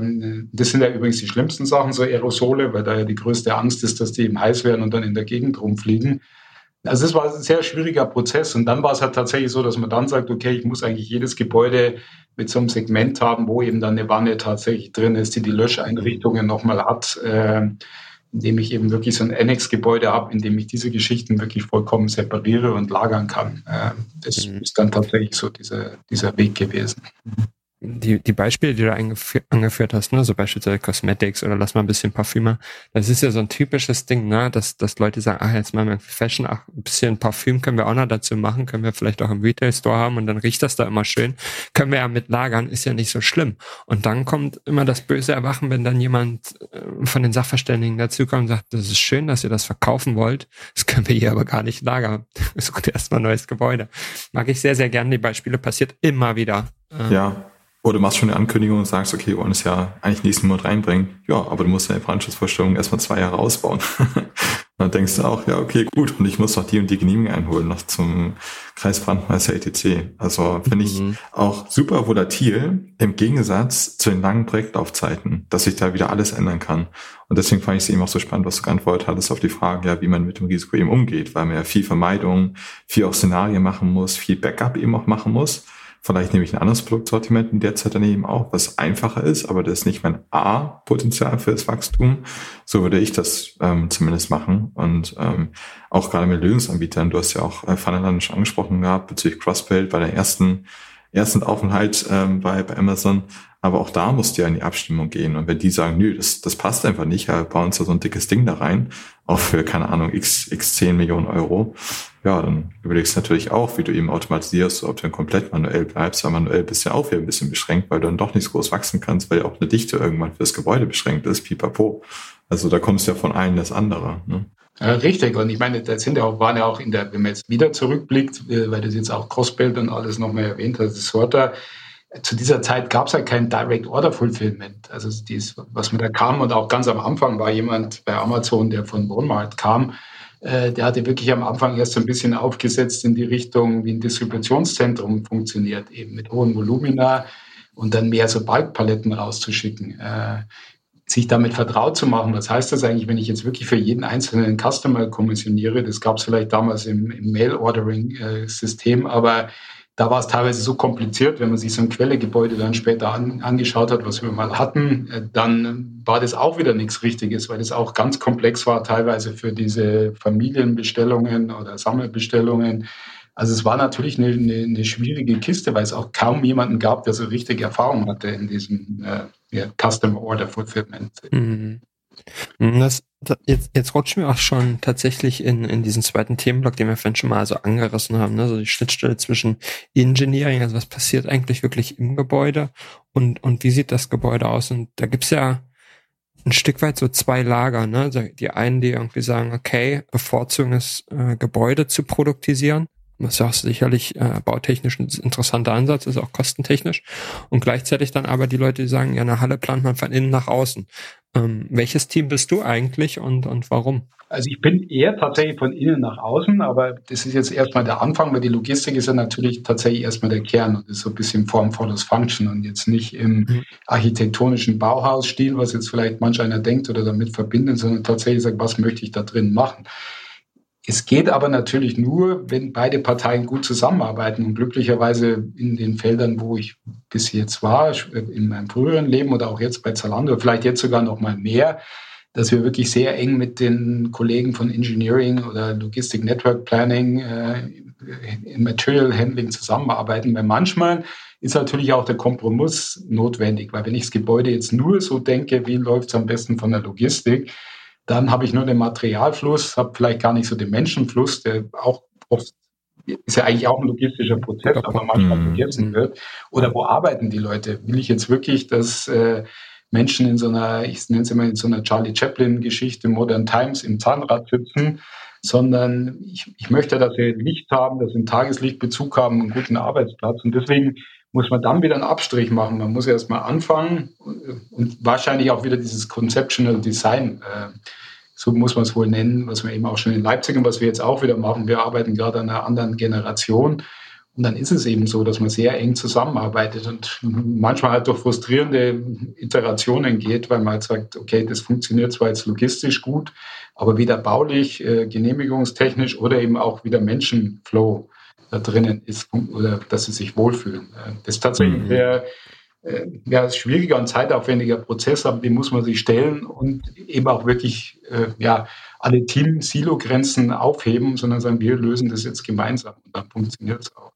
das sind ja übrigens die schlimmsten Sachen, so Aerosole, weil da ja die größte Angst ist, dass die eben heiß werden und dann in der Gegend rumfliegen. Also es war ein sehr schwieriger Prozess und dann war es halt tatsächlich so, dass man dann sagt, okay, ich muss eigentlich jedes Gebäude mit so einem Segment haben, wo eben dann eine Wanne tatsächlich drin ist, die die Löscheinrichtungen nochmal hat, äh, indem ich eben wirklich so ein Annex-Gebäude habe, in dem ich diese Geschichten wirklich vollkommen separiere und lagern kann. Äh, das mhm. ist dann tatsächlich so dieser, dieser Weg gewesen die, die Beispiele, die du angeführt hast, ne, so beispielsweise Cosmetics oder lass mal ein bisschen Parfümer, das ist ja so ein typisches Ding, ne, dass, dass Leute sagen, ach, jetzt machen wir Fashion, ach, ein bisschen Parfüm können wir auch noch dazu machen, können wir vielleicht auch im Retail Store haben und dann riecht das da immer schön, können wir ja mit lagern, ist ja nicht so schlimm. Und dann kommt immer das böse Erwachen, wenn dann jemand äh, von den Sachverständigen dazukommt und sagt, das ist schön, dass ihr das verkaufen wollt, das können wir hier aber gar nicht lagern. Sucht erstmal ein neues Gebäude. Mag ich sehr, sehr gerne, die Beispiele passiert immer wieder. Ja, oder du machst schon eine Ankündigung und sagst, okay, wir wollen es ja eigentlich nächsten Monat reinbringen. Ja, aber du musst deine Brandschutzvorstellung erstmal zwei Jahre ausbauen. dann denkst du auch, ja, okay, gut, und ich muss noch die und die Genehmigung einholen, noch zum Kreisbrandmeister ETC. Also finde ich mhm. auch super volatil im Gegensatz zu den langen Projektlaufzeiten, dass sich da wieder alles ändern kann. Und deswegen fand ich es eben auch so spannend, was du geantwortet hattest auf die Frage, ja, wie man mit dem Risiko eben umgeht, weil man ja viel Vermeidung, viel auch Szenarien machen muss, viel Backup eben auch machen muss. Vielleicht nehme ich ein anderes Produktsortiment in der Zeit daneben auch, was einfacher ist, aber das ist nicht mein A-Potenzial für das Wachstum. So würde ich das ähm, zumindest machen. Und ähm, auch gerade mit Lösungsanbietern, du hast ja auch äh, Funnelland schon angesprochen gehabt bezüglich Crossbuild bei der ersten ersten Aufenthalt ähm, bei, bei Amazon. Aber auch da musst du ja in die Abstimmung gehen. Und wenn die sagen, nö, das, das passt einfach nicht, ja, bauen uns da so ein dickes Ding da rein, auch für, keine Ahnung, x, x 10 Millionen Euro, ja, dann überlegst du natürlich auch, wie du eben automatisierst, ob du dann komplett manuell bleibst, weil manuell bist du ja auch wieder ein bisschen beschränkt, weil du dann doch nicht so groß wachsen kannst, weil ja auch eine Dichte irgendwann fürs Gebäude beschränkt ist, pipapo. Also da kommst du ja von einem das andere. Ne? Ja, richtig. Und ich meine, da sind ja auch, waren ja auch in der, wenn man jetzt wieder zurückblickt, äh, weil das jetzt auch Crossbuild und alles nochmal erwähnt hat, das Sorter, zu dieser Zeit gab es halt kein Direct Order Fulfillment. Also dies, was mir da kam und auch ganz am Anfang war jemand bei Amazon, der von Walmart kam, äh, der hatte wirklich am Anfang erst so ein bisschen aufgesetzt in die Richtung, wie ein Distributionszentrum funktioniert, eben mit hohen Volumina und dann mehr so Balkpaletten rauszuschicken. Äh, sich damit vertraut zu machen. Was heißt das eigentlich, wenn ich jetzt wirklich für jeden einzelnen Customer kommissioniere? Das gab es vielleicht damals im, im Mail-Ordering-System, aber da war es teilweise so kompliziert, wenn man sich so ein Quellegebäude dann später an, angeschaut hat, was wir mal hatten, äh, dann war das auch wieder nichts Richtiges, weil das auch ganz komplex war, teilweise für diese Familienbestellungen oder Sammelbestellungen. Also es war natürlich eine, eine, eine schwierige Kiste, weil es auch kaum jemanden gab, der so richtig Erfahrung hatte in diesem äh, Customer Order Fulfillment. Mhm. Das, das, jetzt, jetzt rutschen wir auch schon tatsächlich in, in diesen zweiten Themenblock, den wir vorhin schon mal so angerissen haben, ne? so die Schnittstelle zwischen Engineering, also was passiert eigentlich wirklich im Gebäude und, und wie sieht das Gebäude aus? Und da gibt's ja ein Stück weit so zwei Lager, ne? Die einen, die irgendwie sagen, okay, bevorzugen es, äh, Gebäude zu produktisieren Das ist ja auch sicherlich äh, bautechnisch ein interessanter Ansatz, ist auch kostentechnisch. Und gleichzeitig dann aber die Leute, die sagen, ja, eine Halle plant man von innen nach außen. Ähm, welches Team bist du eigentlich und, und warum? Also ich bin eher tatsächlich von innen nach außen, aber das ist jetzt erstmal der Anfang, weil die Logistik ist ja natürlich tatsächlich erstmal der Kern und ist so ein bisschen Form follows Function und jetzt nicht im mhm. architektonischen Bauhausstil, was jetzt vielleicht manch einer denkt oder damit verbindet, sondern tatsächlich sagt, was möchte ich da drin machen. Es geht aber natürlich nur, wenn beide Parteien gut zusammenarbeiten und glücklicherweise in den Feldern, wo ich bis jetzt war, in meinem früheren Leben oder auch jetzt bei Zalando, vielleicht jetzt sogar noch mal mehr, dass wir wirklich sehr eng mit den Kollegen von Engineering oder Logistic Network Planning äh, in Material Handling zusammenarbeiten, weil manchmal ist natürlich auch der Kompromiss notwendig, weil wenn ich das Gebäude jetzt nur so denke, wie läuft es am besten von der Logistik, dann habe ich nur den Materialfluss, habe vielleicht gar nicht so den Menschenfluss, der auch oft ist ja eigentlich auch ein logistischer Prozess, aber manchmal mhm. vergessen wird. Oder wo arbeiten die Leute? Will ich jetzt wirklich, dass äh, Menschen in so einer, ich nenne es immer in so einer Charlie Chaplin-Geschichte, Modern Times im Zahnrad sitzen, sondern ich, ich möchte, dass sie Licht haben, dass sie einen Tageslichtbezug haben, einen guten Arbeitsplatz. Und deswegen muss man dann wieder einen Abstrich machen. Man muss erstmal anfangen und wahrscheinlich auch wieder dieses Conceptual Design, äh, so muss man es wohl nennen, was wir eben auch schon in Leipzig und was wir jetzt auch wieder machen. Wir arbeiten gerade an einer anderen Generation und dann ist es eben so, dass man sehr eng zusammenarbeitet und manchmal halt durch frustrierende Iterationen geht, weil man halt sagt, okay, das funktioniert zwar jetzt logistisch gut, aber weder baulich, äh, genehmigungstechnisch oder eben auch wieder Menschenflow da drinnen ist oder dass sie sich wohlfühlen. Äh, das ist tatsächlich mhm. sehr äh, ja, schwieriger und zeitaufwendiger Prozess, aber den muss man sich stellen und eben auch wirklich äh, ja, alle Team-Silo-Grenzen aufheben, sondern sagen, wir lösen das jetzt gemeinsam und dann funktioniert es auch.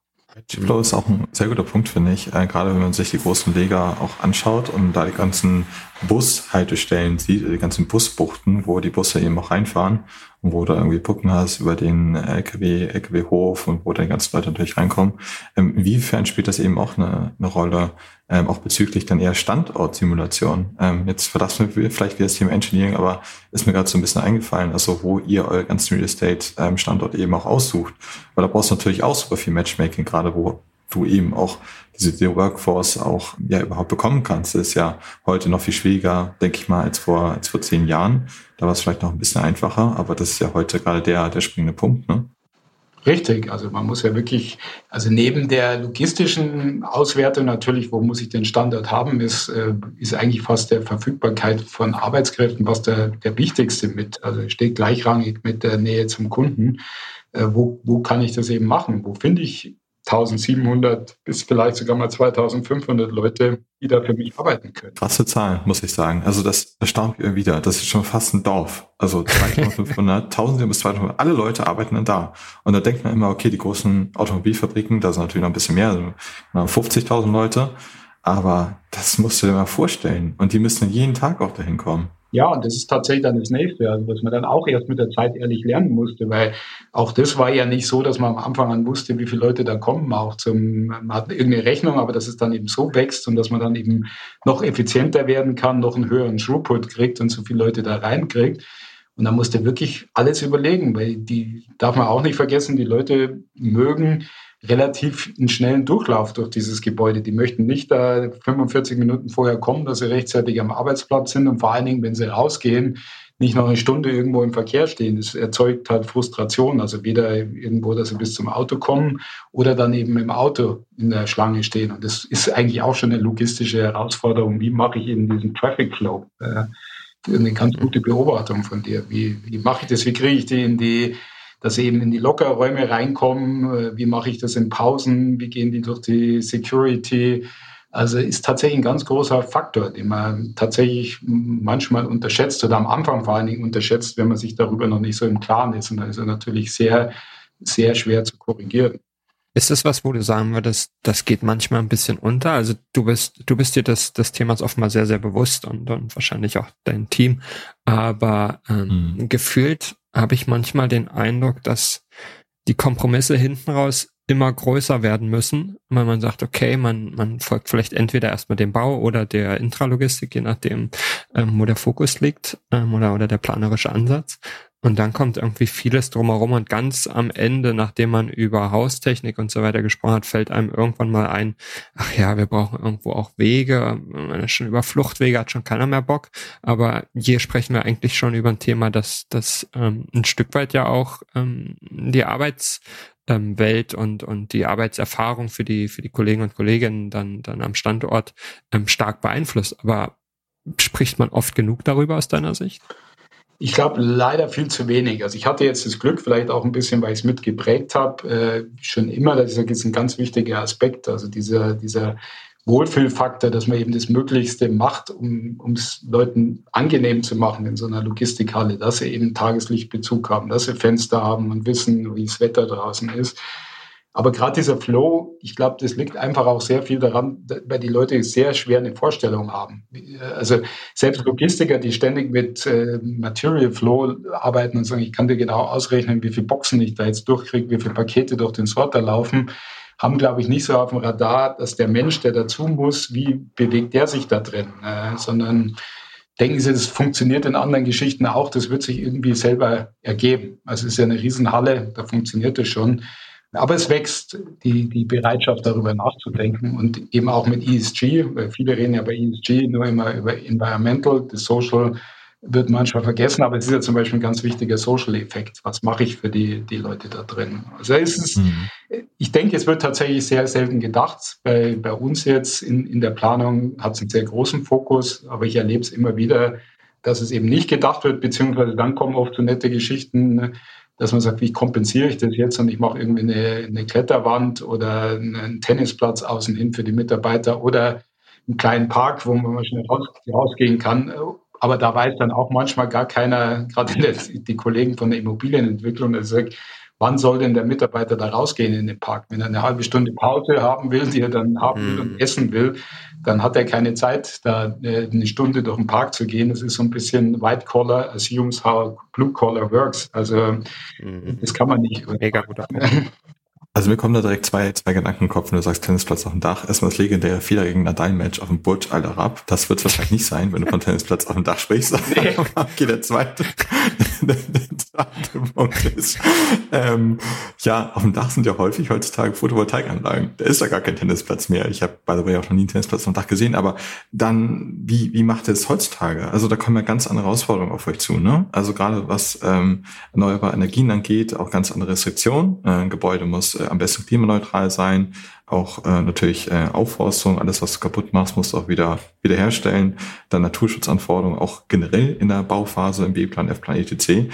Chipflow ist auch ein sehr guter Punkt, finde ich. Äh, gerade wenn man sich die großen Leger auch anschaut und da die ganzen Bushaltestellen sieht, die ganzen Busbuchten, wo die Busse eben auch reinfahren wo du irgendwie Brücken hast über den LKW, LKW-Hof und wo dann die ganzen Leute natürlich reinkommen. Ähm, inwiefern spielt das eben auch eine, eine Rolle, ähm, auch bezüglich dann eher Standortsimulation? Ähm, jetzt verlassen wir vielleicht wieder das Thema Engineering, aber ist mir gerade so ein bisschen eingefallen, also wo ihr euer ganzen Real Estate ähm, eben auch aussucht. Weil da brauchst du natürlich auch super viel Matchmaking, gerade wo du eben auch diese Workforce auch ja überhaupt bekommen kannst. Das ist ja heute noch viel schwieriger, denke ich mal, als vor, als vor zehn Jahren. Da war es vielleicht noch ein bisschen einfacher, aber das ist ja heute gerade der, der springende Punkt, ne? Richtig, also man muss ja wirklich, also neben der logistischen Auswertung natürlich, wo muss ich den Standort haben, ist, äh, ist eigentlich fast der Verfügbarkeit von Arbeitskräften was der, der wichtigste mit. Also steht gleichrangig mit der Nähe zum Kunden. Äh, wo, wo kann ich das eben machen? Wo finde ich 1700 bis vielleicht sogar mal 2500 Leute, die da für mich arbeiten können. Krasse Zahl, muss ich sagen. Also das erstaunt mich wieder. Das ist schon fast ein Dorf. Also 2500, 1000 bis 2500, alle Leute arbeiten dann da. Und da denkt man immer, okay, die großen Automobilfabriken, da sind natürlich noch ein bisschen mehr, also 50.000 Leute. Aber das musst du dir mal vorstellen. Und die müssen jeden Tag auch dahin kommen. Ja, und das ist tatsächlich dann das Nächste, also was man dann auch erst mit der Zeit ehrlich lernen musste, weil auch das war ja nicht so, dass man am Anfang an wusste, wie viele Leute da kommen, auch zum, man hat irgendeine Rechnung, aber dass es dann eben so wächst und dass man dann eben noch effizienter werden kann, noch einen höheren Throughput kriegt und so viele Leute da reinkriegt. Und da musste wirklich alles überlegen, weil die darf man auch nicht vergessen, die Leute mögen relativ einen schnellen Durchlauf durch dieses Gebäude. Die möchten nicht da 45 Minuten vorher kommen, dass sie rechtzeitig am Arbeitsplatz sind und vor allen Dingen, wenn sie rausgehen, nicht noch eine Stunde irgendwo im Verkehr stehen. Das erzeugt halt Frustration. Also weder irgendwo, dass sie bis zum Auto kommen oder dann eben im Auto in der Schlange stehen. Und das ist eigentlich auch schon eine logistische Herausforderung. Wie mache ich eben diesen Traffic Flow? Äh, eine ganz gute Beobachtung von dir. Wie, wie mache ich das? Wie kriege ich die in die dass sie eben in die Lockerräume reinkommen. Äh, wie mache ich das in Pausen? Wie gehen die durch die Security? Also ist tatsächlich ein ganz großer Faktor, den man tatsächlich manchmal unterschätzt oder am Anfang vor allen Dingen unterschätzt, wenn man sich darüber noch nicht so im Klaren ist. Und da ist er natürlich sehr, sehr schwer zu korrigieren. Ist das was, wo du sagen würdest, das geht manchmal ein bisschen unter? Also du bist, du bist dir des, des Themas offenbar sehr, sehr bewusst und, und wahrscheinlich auch dein Team. Aber ähm, mhm. gefühlt habe ich manchmal den Eindruck, dass die Kompromisse hinten raus immer größer werden müssen, weil man sagt, okay, man, man folgt vielleicht entweder erstmal dem Bau oder der Intralogistik, je nachdem, ähm, wo der Fokus liegt ähm, oder, oder der planerische Ansatz. Und dann kommt irgendwie vieles drumherum und ganz am Ende, nachdem man über Haustechnik und so weiter gesprochen hat, fällt einem irgendwann mal ein, ach ja, wir brauchen irgendwo auch Wege. Man schon über Fluchtwege hat schon keiner mehr Bock. Aber hier sprechen wir eigentlich schon über ein Thema, das, das ähm, ein Stück weit ja auch ähm, die Arbeitswelt ähm, und, und die Arbeitserfahrung für die, für die Kollegen und Kolleginnen dann, dann am Standort ähm, stark beeinflusst. Aber spricht man oft genug darüber aus deiner Sicht? Ich glaube leider viel zu wenig. Also ich hatte jetzt das Glück, vielleicht auch ein bisschen, weil ich es mitgeprägt habe, äh, schon immer, das ist ein ganz wichtiger Aspekt, also dieser, dieser Wohlfühlfaktor, dass man eben das Möglichste macht, um es Leuten angenehm zu machen in so einer Logistikhalle, dass sie eben Tageslichtbezug haben, dass sie Fenster haben und wissen, wie das Wetter draußen ist. Aber gerade dieser Flow, ich glaube, das liegt einfach auch sehr viel daran, weil die Leute sehr schwer eine Vorstellung haben. Also selbst Logistiker, die ständig mit äh, Material Flow arbeiten und sagen, ich kann dir genau ausrechnen, wie viele Boxen ich da jetzt durchkriege, wie viele Pakete durch den Sorter laufen, haben, glaube ich, nicht so auf dem Radar, dass der Mensch, der dazu muss, wie bewegt der sich da drin, äh, sondern denken Sie, das funktioniert in anderen Geschichten auch, das wird sich irgendwie selber ergeben. Also es ist ja eine Riesenhalle, da funktioniert das schon. Aber es wächst die, die Bereitschaft, darüber nachzudenken und eben auch mit ESG, weil viele reden ja bei ESG nur immer über Environmental, das Social wird manchmal vergessen, aber es ist ja zum Beispiel ein ganz wichtiger Social-Effekt. Was mache ich für die, die Leute da drin? Also es ist, mhm. ich denke, es wird tatsächlich sehr selten gedacht. Bei, bei uns jetzt in, in der Planung hat es einen sehr großen Fokus, aber ich erlebe es immer wieder, dass es eben nicht gedacht wird, beziehungsweise dann kommen oft so nette Geschichten, dass man sagt, wie kompensiere ich das jetzt und ich mache irgendwie eine, eine Kletterwand oder einen Tennisplatz außen hin für die Mitarbeiter oder einen kleinen Park, wo man schnell raus, rausgehen kann. Aber da weiß dann auch manchmal gar keiner, gerade die Kollegen von der Immobilienentwicklung, dass sagt, wann soll denn der Mitarbeiter da rausgehen in den Park? Wenn er eine halbe Stunde Pause haben will, die er dann haben will und mhm. essen will, dann hat er keine Zeit, da äh, eine Stunde durch den Park zu gehen. Das ist so ein bisschen White Collar assumes how Blue Collar works. Also mhm. das kann man nicht. Mega guter Also mir kommen da direkt zwei, zwei Gedanken im Kopf, wenn du sagst Tennisplatz auf dem Dach. Erstmal das legendäre Vierer gegen Nadal-Match auf dem Burj Al Arab. Das wird es wahrscheinlich nicht sein, wenn du von Tennisplatz auf dem Dach sprichst. Nee. okay, der zweite, der, zweite Punkt ist, ähm, ja, auf dem Dach sind ja häufig heutzutage Photovoltaikanlagen. Da ist ja gar kein Tennisplatz mehr. Ich habe by the way auch noch nie einen Tennisplatz auf dem Dach gesehen, aber dann, wie, wie macht ihr es heutzutage? Also da kommen ja ganz andere Herausforderungen auf euch zu, ne? Also gerade was ähm, erneuerbare Energien angeht, auch ganz andere Restriktionen. Äh, ein Gebäude muss äh, am besten klimaneutral sein, auch äh, natürlich äh, Aufforstung, alles was du kaputt machst, musst du auch wieder wiederherstellen. Dann Naturschutzanforderungen auch generell in der Bauphase im B-Plan, F-Plan, etc.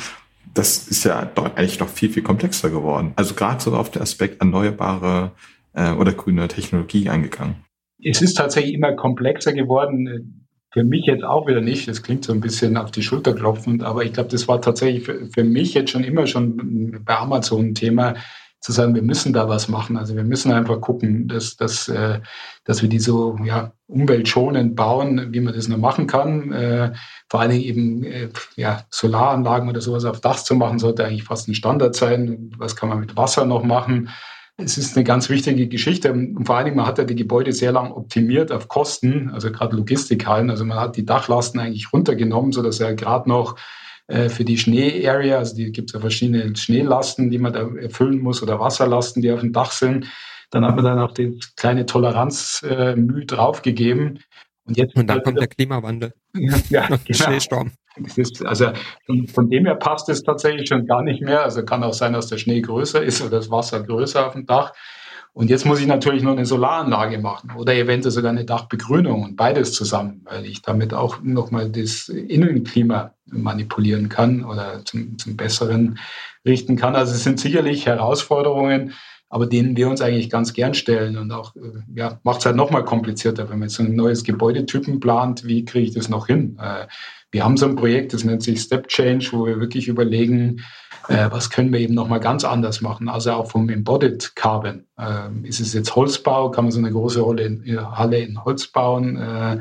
Das ist ja doch eigentlich noch viel, viel komplexer geworden. Also gerade so auf den Aspekt erneuerbare äh, oder grüne Technologie eingegangen. Es ist tatsächlich immer komplexer geworden. Für mich jetzt auch wieder nicht. Das klingt so ein bisschen auf die Schulter klopfend, aber ich glaube, das war tatsächlich für, für mich jetzt schon immer schon bei Amazon ein Thema zu sagen, wir müssen da was machen. Also wir müssen einfach gucken, dass, dass, äh, dass wir die so ja, umweltschonend bauen, wie man das nur machen kann. Äh, vor allen Dingen eben äh, ja, Solaranlagen oder sowas auf Dach zu machen, sollte eigentlich fast ein Standard sein. Was kann man mit Wasser noch machen? Es ist eine ganz wichtige Geschichte und vor allen Dingen, man hat ja die Gebäude sehr lang optimiert auf Kosten, also gerade Logistikhallen. Also man hat die Dachlasten eigentlich runtergenommen, sodass er gerade noch für die Schnee-Area. Also die gibt es ja verschiedene Schneelasten, die man da erfüllen muss oder Wasserlasten, die auf dem Dach sind. Dann hat man dann auch die kleine Toleranzmühe äh, draufgegeben. Und, jetzt und dann kommt der Klimawandel. Ja, ja genau. Schneesturm. Ist, also von, dem her passt es tatsächlich schon gar nicht mehr. Also kann auch sein, dass der Schnee größer ist oder das Wasser größer auf dem Dach. Und jetzt muss ich natürlich noch eine Solaranlage machen oder eventuell sogar eine Dachbegrünung und beides zusammen, weil ich damit auch nochmal das Innenklima manipulieren kann oder zum, zum Besseren richten kann. Also es sind sicherlich Herausforderungen, aber denen wir uns eigentlich ganz gern stellen und auch äh, ja, macht es halt nochmal komplizierter, wenn man jetzt so ein neues Gebäudetypen plant, wie kriege ich das noch hin? Äh, wir haben so ein Projekt, das nennt sich Step Change, wo wir wirklich überlegen, äh, was können wir eben nochmal ganz anders machen, also auch vom Embodied Carbon. Äh, ist es jetzt Holzbau? Kann man so eine große Rolle in, in Halle in Holz bauen? Äh,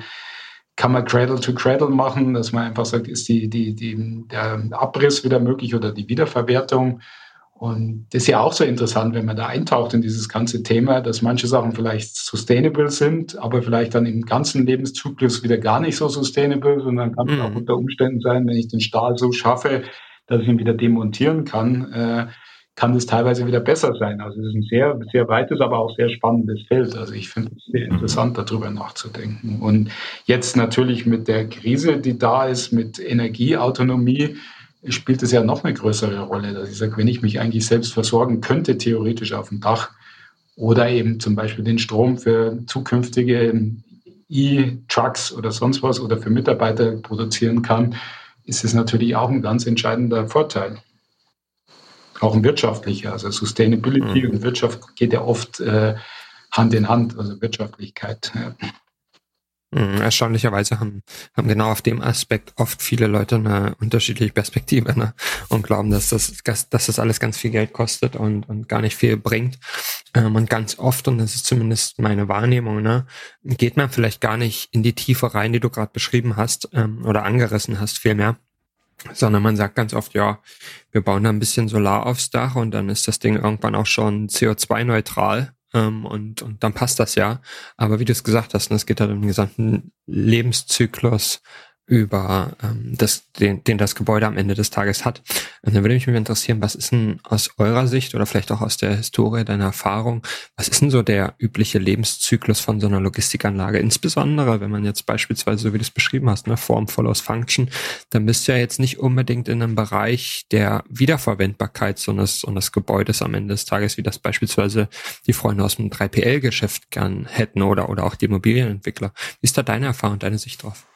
kann man Cradle to Cradle machen, dass man einfach sagt, ist die, die, die, der Abriss wieder möglich oder die Wiederverwertung? Und das ist ja auch so interessant, wenn man da eintaucht in dieses ganze Thema, dass manche Sachen vielleicht sustainable sind, aber vielleicht dann im ganzen Lebenszyklus wieder gar nicht so sustainable, sondern kann es mhm. auch unter Umständen sein, wenn ich den Stahl so schaffe, dass ich ihn wieder demontieren kann, äh, kann das teilweise wieder besser sein. Also es ist ein sehr, sehr weites, aber auch sehr spannendes Feld. Also ich finde es sehr interessant, darüber nachzudenken. Und jetzt natürlich mit der Krise, die da ist, mit Energieautonomie, spielt es ja noch eine größere Rolle. Dass ich sage, wenn ich mich eigentlich selbst versorgen könnte, theoretisch auf dem Dach, oder eben zum Beispiel den Strom für zukünftige E-Trucks oder sonst was oder für Mitarbeiter produzieren kann, ist es natürlich auch ein ganz entscheidender Vorteil auch ein wirtschaftlicher. Also Sustainability mhm. und Wirtschaft geht ja oft äh, Hand in Hand, also Wirtschaftlichkeit. Ja. Mhm, erstaunlicherweise haben, haben genau auf dem Aspekt oft viele Leute eine unterschiedliche Perspektive ne? und glauben, dass das, dass das alles ganz viel Geld kostet und, und gar nicht viel bringt. Ähm, und ganz oft, und das ist zumindest meine Wahrnehmung, ne, geht man vielleicht gar nicht in die Tiefe rein, die du gerade beschrieben hast ähm, oder angerissen hast, vielmehr sondern man sagt ganz oft, ja, wir bauen da ein bisschen Solar aufs Dach und dann ist das Ding irgendwann auch schon CO2-neutral ähm, und, und dann passt das ja. Aber wie du es gesagt hast, ne, es geht halt um den gesamten Lebenszyklus über ähm, das, den, den das Gebäude am Ende des Tages hat. Und dann würde mich interessieren, was ist denn aus eurer Sicht oder vielleicht auch aus der Historie deiner Erfahrung, was ist denn so der übliche Lebenszyklus von so einer Logistikanlage? Insbesondere, wenn man jetzt beispielsweise, so wie du es beschrieben hast, ne, Form follows Function, dann bist du ja jetzt nicht unbedingt in einem Bereich der Wiederverwendbarkeit so eines, so eines Gebäudes am Ende des Tages, wie das beispielsweise die Freunde aus dem 3PL-Geschäft gern hätten oder, oder auch die Immobilienentwickler. Wie ist da deine Erfahrung, deine Sicht drauf?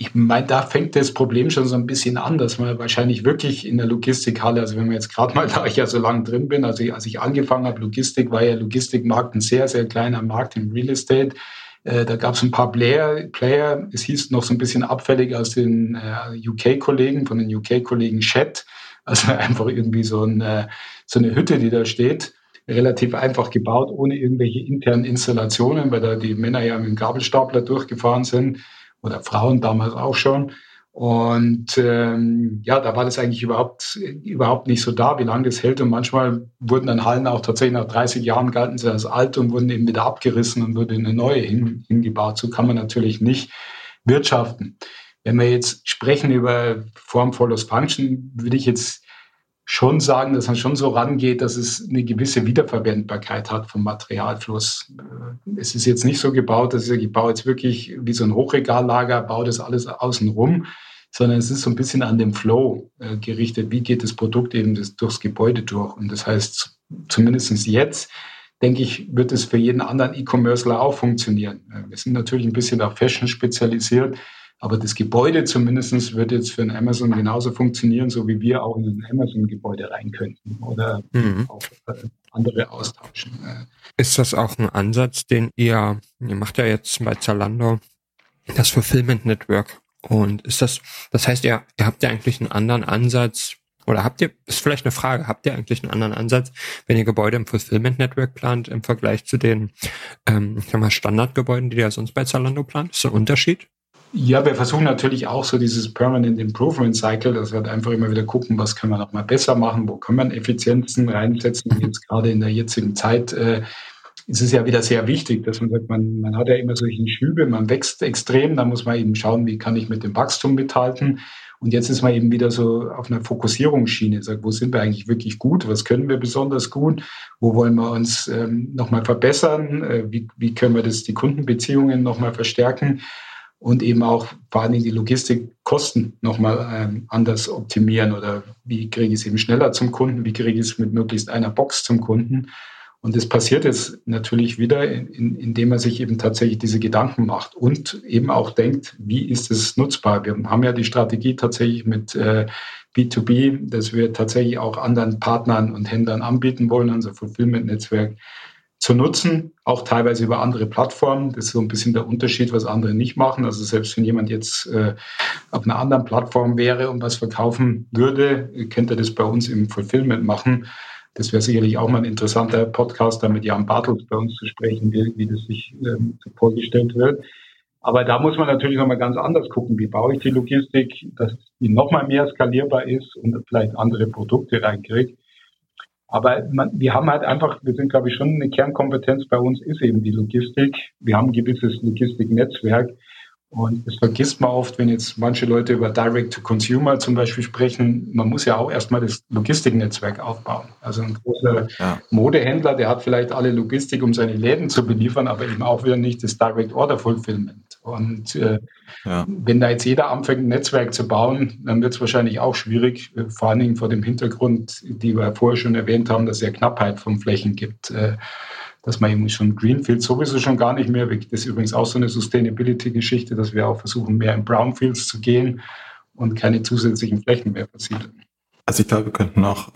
Ich meine, da fängt das Problem schon so ein bisschen an, dass man wahrscheinlich wirklich in der Logistikhalle, also wenn man jetzt gerade mal, da ich ja so lange drin bin, also als ich angefangen habe, Logistik, war ja Logistikmarkt ein sehr, sehr kleiner Markt im Real Estate. Äh, da gab es ein paar Player, Player, es hieß noch so ein bisschen abfällig aus den äh, UK-Kollegen, von den UK-Kollegen Chat, also einfach irgendwie so, ein, äh, so eine Hütte, die da steht. Relativ einfach gebaut, ohne irgendwelche internen Installationen, weil da die Männer ja mit dem Gabelstapler durchgefahren sind oder Frauen damals auch schon. Und ähm, ja, da war das eigentlich überhaupt, überhaupt nicht so da, wie lange das hält. Und manchmal wurden dann Hallen auch tatsächlich nach 30 Jahren galten sie als alt und wurden eben wieder abgerissen und wurde eine neue hin, hingebaut. So kann man natürlich nicht wirtschaften. Wenn wir jetzt sprechen über Form follows Function, würde ich jetzt schon sagen, dass man schon so rangeht, dass es eine gewisse Wiederverwendbarkeit hat vom Materialfluss. Äh, es ist jetzt nicht so gebaut, dass ich, ich baue jetzt wirklich wie so ein Hochregallager, baue das alles außen rum, sondern es ist so ein bisschen an dem Flow äh, gerichtet. Wie geht das Produkt eben das, durchs Gebäude durch? Und das heißt, zumindest jetzt, denke ich, wird es für jeden anderen E-Commercer auch funktionieren. Äh, wir sind natürlich ein bisschen auf Fashion spezialisiert. Aber das Gebäude zumindest wird jetzt für ein Amazon genauso funktionieren, so wie wir auch in ein Amazon-Gebäude rein könnten oder mhm. auch äh, andere austauschen. Äh. Ist das auch ein Ansatz, den ihr, ihr macht ja jetzt bei Zalando das Fulfillment Network. Und ist das, das heißt, ihr, ihr habt ja eigentlich einen anderen Ansatz, oder habt ihr, ist vielleicht eine Frage, habt ihr eigentlich einen anderen Ansatz, wenn ihr Gebäude im Fulfillment Network plant, im Vergleich zu den ähm, ich sag mal Standardgebäuden, die ihr sonst bei Zalando plant? Ist das ein Unterschied? Ja, wir versuchen natürlich auch so dieses Permanent Improvement Cycle, dass wir halt einfach immer wieder gucken, was können wir noch mal besser machen, wo können wir Effizienzen reinsetzen. Jetzt gerade in der jetzigen Zeit äh, ist es ja wieder sehr wichtig, dass man sagt, man, man hat ja immer solche Schübe, man wächst extrem, da muss man eben schauen, wie kann ich mit dem Wachstum mithalten. Und jetzt ist man eben wieder so auf einer Fokussierungsschiene, sagt, wo sind wir eigentlich wirklich gut, was können wir besonders gut, wo wollen wir uns ähm, nochmal verbessern, äh, wie, wie können wir das, die Kundenbeziehungen nochmal verstärken und eben auch vor allem die Logistikkosten nochmal ähm, anders optimieren oder wie kriege ich es eben schneller zum Kunden, wie kriege ich es mit möglichst einer Box zum Kunden. Und das passiert jetzt natürlich wieder, in, in, indem man sich eben tatsächlich diese Gedanken macht und eben auch denkt, wie ist es nutzbar? Wir haben ja die Strategie tatsächlich mit äh, B2B, dass wir tatsächlich auch anderen Partnern und Händlern anbieten wollen, unser Fulfillment-Netzwerk zu nutzen, auch teilweise über andere Plattformen. Das ist so ein bisschen der Unterschied, was andere nicht machen. Also selbst wenn jemand jetzt äh, auf einer anderen Plattform wäre und was verkaufen würde, könnte er das bei uns im Fulfillment machen. Das wäre sicherlich auch mal ein interessanter Podcast, da mit Jan Bartels bei uns zu sprechen, wie, wie das sich ähm, vorgestellt wird. Aber da muss man natürlich nochmal ganz anders gucken. Wie baue ich die Logistik, dass die nochmal mehr skalierbar ist und vielleicht andere Produkte reinkriegt. Aber man, wir haben halt einfach, wir sind, glaube ich, schon eine Kernkompetenz bei uns ist eben die Logistik. Wir haben ein gewisses Logistiknetzwerk. Und das vergisst man oft, wenn jetzt manche Leute über Direct-to-Consumer zum Beispiel sprechen. Man muss ja auch erstmal das Logistiknetzwerk aufbauen. Also ein großer ja. Modehändler, der hat vielleicht alle Logistik, um seine Läden zu beliefern, aber eben auch wieder nicht das Direct-Order-Fulfillment. Und äh, ja. wenn da jetzt jeder anfängt, ein Netzwerk zu bauen, dann wird es wahrscheinlich auch schwierig, äh, vor allen Dingen vor dem Hintergrund, die wir vorher schon erwähnt haben, dass es ja Knappheit von Flächen gibt. Äh, dass man eben schon Greenfields sowieso schon gar nicht mehr, das ist übrigens auch so eine Sustainability-Geschichte, dass wir auch versuchen, mehr in Brownfields zu gehen und keine zusätzlichen Flächen mehr versiedeln. Also ich glaube, wir könnten noch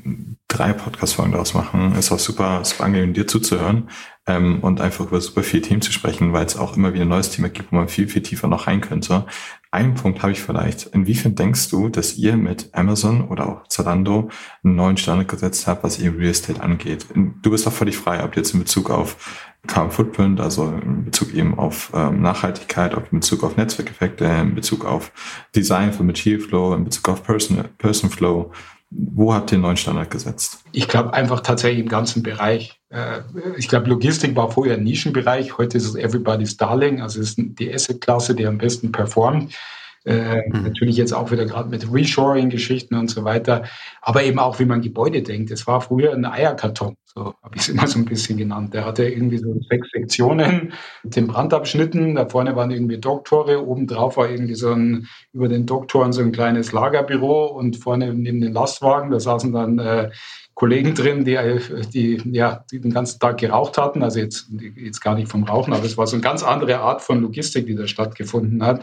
drei Podcast-Folgen daraus machen. Ist auch super, super angenehm, dir zuzuhören ähm, und einfach über super viele Themen zu sprechen, weil es auch immer wieder ein neues Thema gibt, wo man viel, viel tiefer noch rein könnte. Einen Punkt habe ich vielleicht. Inwiefern denkst du, dass ihr mit Amazon oder auch Zalando einen neuen Standard gesetzt habt, was ihr Real Estate angeht? Du bist auch völlig frei, ob jetzt in Bezug auf Carbon Footprint, also in Bezug eben auf ähm, Nachhaltigkeit, in Bezug auf Netzwerkeffekte, in Bezug auf Design für Material Flow, in Bezug auf Person, Person Flow. Wo habt ihr den neuen Standard gesetzt? Ich glaube einfach tatsächlich im ganzen Bereich. Äh, ich glaube, Logistik war vorher ein Nischenbereich. Heute ist es Everybody's Darling. Also es ist die Asset-Klasse, die am besten performt. Äh, mhm. Natürlich jetzt auch wieder gerade mit Reshoring-Geschichten und so weiter. Aber eben auch, wie man Gebäude denkt. Es war früher ein Eierkarton. So habe ich es immer so ein bisschen genannt. Der hatte irgendwie so sechs Sektionen mit den Brandabschnitten. Da vorne waren irgendwie Doktore. Obendrauf war irgendwie so ein, über den Doktoren so ein kleines Lagerbüro und vorne neben den Lastwagen, da saßen dann äh, Kollegen drin, die, die, ja, die den ganzen Tag geraucht hatten. Also jetzt, jetzt gar nicht vom Rauchen, aber es war so eine ganz andere Art von Logistik, die da stattgefunden hat.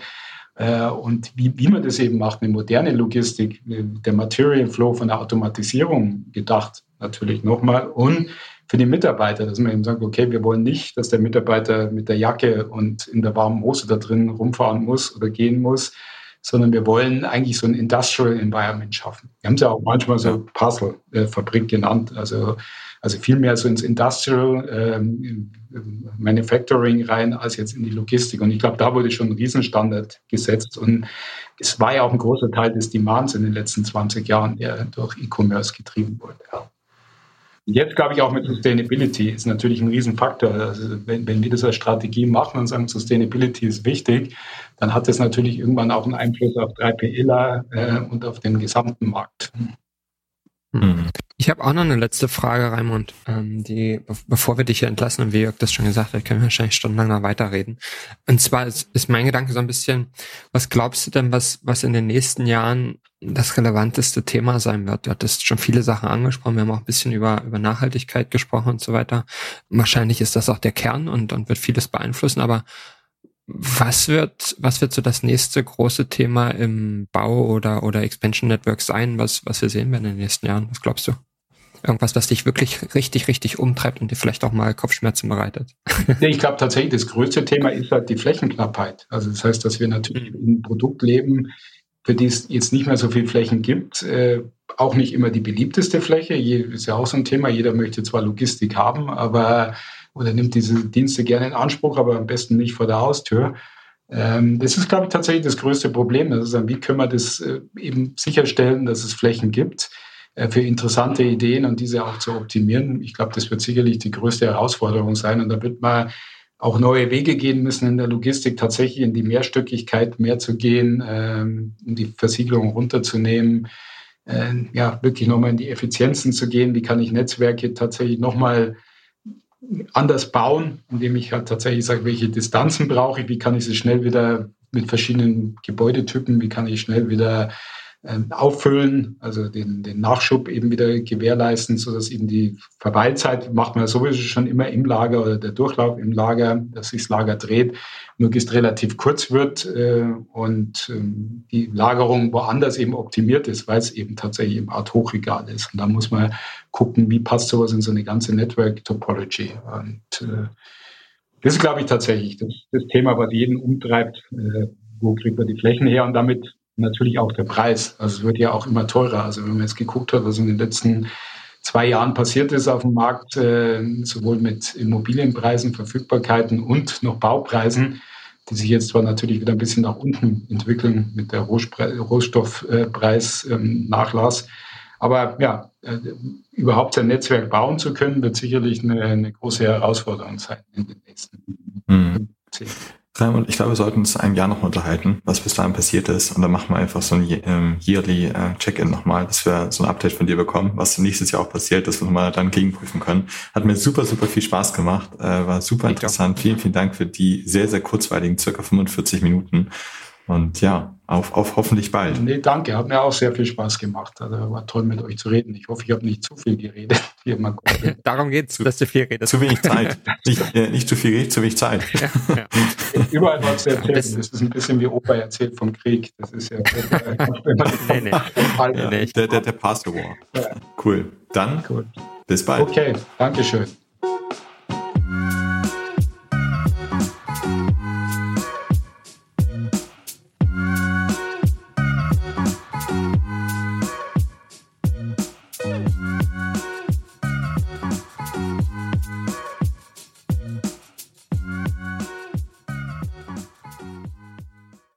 Äh, und wie, wie man das eben macht, eine moderne Logistik, der Material Flow von der Automatisierung gedacht, natürlich nochmal. Und für die Mitarbeiter, dass man eben sagt, okay, wir wollen nicht, dass der Mitarbeiter mit der Jacke und in der warmen Hose da drin rumfahren muss oder gehen muss, sondern wir wollen eigentlich so ein Industrial Environment schaffen. Wir haben es ja auch manchmal so Puzzle-Fabrik genannt, also, also viel mehr so ins Industrial ähm, Manufacturing rein als jetzt in die Logistik. Und ich glaube, da wurde schon ein Riesenstandard gesetzt. Und es war ja auch ein großer Teil des Demands in den letzten 20 Jahren, der durch E-Commerce getrieben wurde. Ja. Jetzt glaube ich auch mit Sustainability ist natürlich ein Riesenfaktor. Also wenn, wenn wir das als Strategie machen und sagen, Sustainability ist wichtig, dann hat das natürlich irgendwann auch einen Einfluss auf 3PLer äh, und auf den gesamten Markt. Hm. Ich habe auch noch eine letzte Frage, Raimund, ähm, die, bevor wir dich hier entlassen, und wie Jörg das schon gesagt hat, können wir wahrscheinlich stundenlang noch weiterreden. Und zwar ist, ist mein Gedanke so ein bisschen, was glaubst du denn, was, was in den nächsten Jahren das relevanteste Thema sein wird? Du hattest schon viele Sachen angesprochen, wir haben auch ein bisschen über, über Nachhaltigkeit gesprochen und so weiter. Wahrscheinlich ist das auch der Kern und, und wird vieles beeinflussen, aber was wird, was wird so das nächste große Thema im Bau oder, oder Expansion Network sein, was, was wir sehen werden in den nächsten Jahren? Was glaubst du? Irgendwas, was dich wirklich richtig, richtig umtreibt und dir vielleicht auch mal Kopfschmerzen bereitet? ich glaube tatsächlich, das größte Thema ist halt die Flächenknappheit. Also das heißt, dass wir natürlich mhm. in einem Produkt leben, für die es jetzt nicht mehr so viel Flächen gibt. Äh, auch nicht immer die beliebteste Fläche. Je, ist ja auch so ein Thema. Jeder möchte zwar Logistik haben, aber oder nimmt diese Dienste gerne in Anspruch, aber am besten nicht vor der Haustür. Ähm, das ist, glaube ich, tatsächlich das größte Problem. Das ist, wie können wir das äh, eben sicherstellen, dass es Flächen gibt äh, für interessante Ideen und diese auch zu optimieren. Ich glaube, das wird sicherlich die größte Herausforderung sein. Und da wird man auch neue Wege gehen müssen in der Logistik, tatsächlich in die Mehrstöckigkeit mehr zu gehen, ähm, um die Versiegelung runterzunehmen, äh, ja, wirklich nochmal in die Effizienzen zu gehen. Wie kann ich Netzwerke tatsächlich nochmal anders bauen, indem ich halt tatsächlich sage, welche Distanzen brauche ich, wie kann ich sie schnell wieder mit verschiedenen Gebäudetypen, wie kann ich schnell wieder auffüllen, also den, den Nachschub eben wieder gewährleisten, so dass eben die Verweilzeit macht man sowieso schon immer im Lager oder der Durchlauf im Lager, dass sich das Lager dreht, möglichst relativ kurz wird äh, und ähm, die Lagerung woanders eben optimiert ist, weil es eben tatsächlich im Art Hochregal ist. Und da muss man gucken, wie passt sowas in so eine ganze Network Topology. Und äh, das ist, glaube ich, tatsächlich das, das Thema, was jeden umtreibt. Äh, wo kriegt man die Flächen her? Und damit natürlich auch der Preis. Also es wird ja auch immer teurer. Also wenn man jetzt geguckt hat, was in den letzten zwei Jahren passiert ist auf dem Markt, äh, sowohl mit Immobilienpreisen, Verfügbarkeiten und noch Baupreisen, die sich jetzt zwar natürlich wieder ein bisschen nach unten entwickeln mit der Rohstoffpreisnachlass. Ähm, Aber ja, äh, überhaupt ein Netzwerk bauen zu können, wird sicherlich eine, eine große Herausforderung sein in den nächsten mhm. Jahren. Raimund, ich glaube, wir sollten uns ein Jahr noch unterhalten, was bis dahin passiert ist. Und dann machen wir einfach so ein ähm, yearly äh, Check-in nochmal, dass wir so ein Update von dir bekommen, was nächstes Jahr auch passiert, dass wir nochmal dann gegenprüfen können. Hat mir super, super viel Spaß gemacht, äh, war super interessant. Vielen, vielen Dank für die sehr, sehr kurzweiligen, circa 45 Minuten. Und ja, auf, auf hoffentlich bald. Nee, danke. Hat mir auch sehr viel Spaß gemacht. Also war toll mit euch zu reden. Ich hoffe, ich habe nicht zu viel geredet. Darum geht es, dass du viel redest. Zu wenig Zeit. nicht, äh, nicht zu viel Rede, zu wenig Zeit. ja, ja. Überall was zu erzählen. Das ist ein bisschen wie Opa erzählt vom Krieg. Das ist ja. nee, nee. nee, nee. Der, der, der Pastor War. Ja. Cool. Dann cool. bis bald. Okay, Dankeschön.